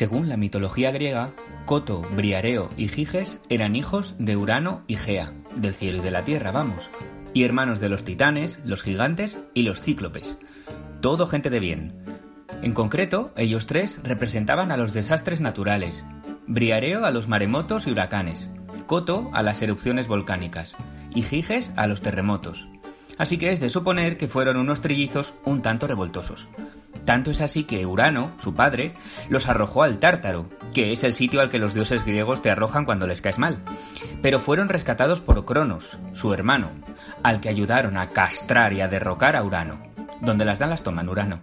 Según la mitología griega, Coto, Briareo y Giges eran hijos de Urano y Gea, del cielo y de la tierra, vamos, y hermanos de los titanes, los gigantes y los cíclopes. Todo gente de bien. En concreto, ellos tres representaban a los desastres naturales, Briareo a los maremotos y huracanes, Coto a las erupciones volcánicas y Giges a los terremotos. Así que es de suponer que fueron unos trillizos un tanto revoltosos. Tanto es así que Urano, su padre, los arrojó al Tártaro, que es el sitio al que los dioses griegos te arrojan cuando les caes mal. Pero fueron rescatados por Cronos, su hermano, al que ayudaron a castrar y a derrocar a Urano. Donde las dan las toman Urano.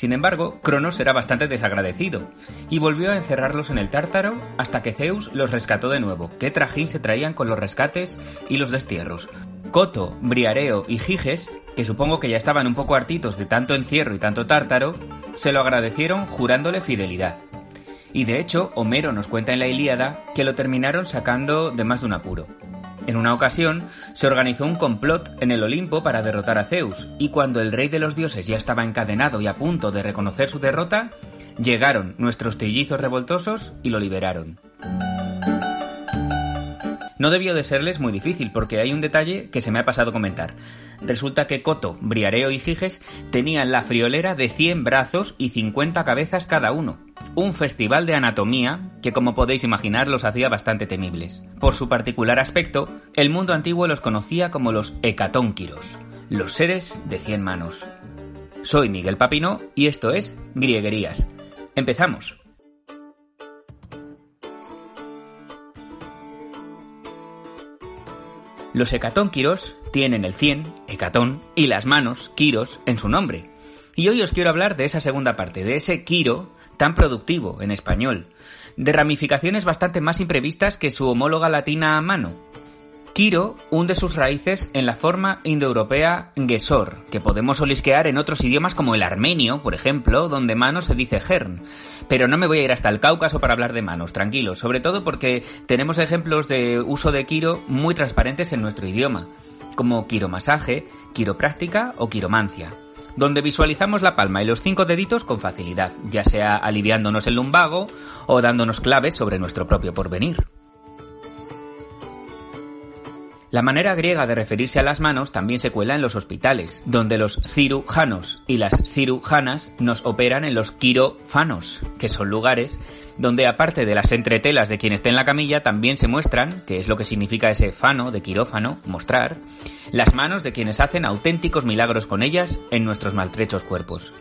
Sin embargo, Cronos era bastante desagradecido y volvió a encerrarlos en el Tártaro hasta que Zeus los rescató de nuevo. Qué trajín se traían con los rescates y los destierros. Coto, Briareo y Giges, que supongo que ya estaban un poco hartitos de tanto encierro y tanto tártaro, se lo agradecieron jurándole fidelidad. Y de hecho, Homero nos cuenta en la Ilíada que lo terminaron sacando de más de un apuro. En una ocasión, se organizó un complot en el Olimpo para derrotar a Zeus, y cuando el rey de los dioses ya estaba encadenado y a punto de reconocer su derrota, llegaron nuestros trillizos revoltosos y lo liberaron. No debió de serles muy difícil, porque hay un detalle que se me ha pasado comentar. Resulta que Coto, Briareo y Giges tenían la friolera de 100 brazos y 50 cabezas cada uno. Un festival de anatomía que, como podéis imaginar, los hacía bastante temibles. Por su particular aspecto, el mundo antiguo los conocía como los hecatónquiros, los seres de 100 manos. Soy Miguel Papino y esto es Grieguerías. Empezamos. Los hecatónquiros tienen el 100, hecatón, y las manos, quiros, en su nombre. Y hoy os quiero hablar de esa segunda parte, de ese quiro tan productivo en español, de ramificaciones bastante más imprevistas que su homóloga latina mano. Quiro hunde sus raíces en la forma indoeuropea gesor, que podemos olisquear en otros idiomas como el armenio, por ejemplo, donde mano se dice gern. Pero no me voy a ir hasta el Cáucaso para hablar de manos, tranquilos, sobre todo porque tenemos ejemplos de uso de quiro muy transparentes en nuestro idioma, como quiromasaje, quiropráctica o quiromancia donde visualizamos la palma y los cinco deditos con facilidad, ya sea aliviándonos el lumbago o dándonos claves sobre nuestro propio porvenir. La manera griega de referirse a las manos también se cuela en los hospitales, donde los cirujanos y las cirujanas nos operan en los quirofanos, que son lugares donde aparte de las entretelas de quien esté en la camilla, también se muestran, que es lo que significa ese fano de quirófano, mostrar, las manos de quienes hacen auténticos milagros con ellas en nuestros maltrechos cuerpos.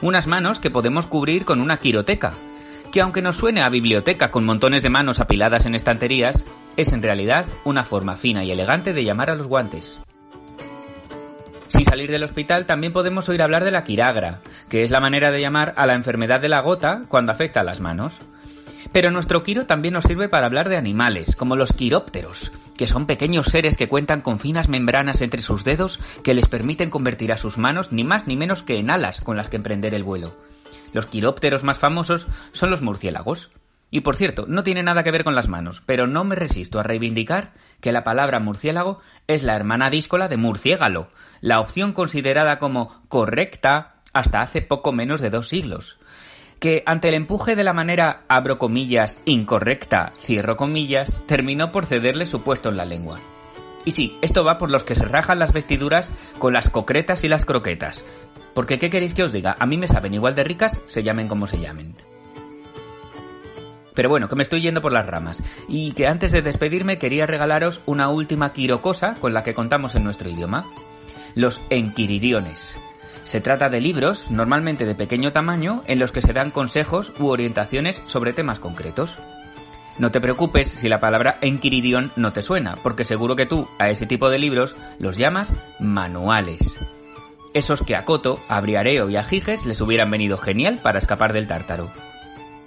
Unas manos que podemos cubrir con una quiroteca, que aunque nos suene a biblioteca con montones de manos apiladas en estanterías, es en realidad una forma fina y elegante de llamar a los guantes. Sin salir del hospital también podemos oír hablar de la quiragra, que es la manera de llamar a la enfermedad de la gota cuando afecta a las manos. Pero nuestro quiro también nos sirve para hablar de animales, como los quirópteros, que son pequeños seres que cuentan con finas membranas entre sus dedos que les permiten convertir a sus manos ni más ni menos que en alas con las que emprender el vuelo. Los quirópteros más famosos son los murciélagos. Y por cierto, no tiene nada que ver con las manos, pero no me resisto a reivindicar que la palabra murciélago es la hermana díscola de murciégalo, la opción considerada como correcta hasta hace poco menos de dos siglos. Que ante el empuje de la manera abro comillas incorrecta, cierro comillas, terminó por cederle su puesto en la lengua. Y sí, esto va por los que se rajan las vestiduras con las concretas y las croquetas. Porque, ¿qué queréis que os diga? A mí me saben igual de ricas, se llamen como se llamen. Pero bueno, que me estoy yendo por las ramas. Y que antes de despedirme quería regalaros una última quirocosa con la que contamos en nuestro idioma. Los enquiridiones. Se trata de libros, normalmente de pequeño tamaño, en los que se dan consejos u orientaciones sobre temas concretos. No te preocupes si la palabra Enquiridión no te suena, porque seguro que tú a ese tipo de libros los llamas manuales. Esos que a Coto, a Briareo y a Giges les hubieran venido genial para escapar del tártaro.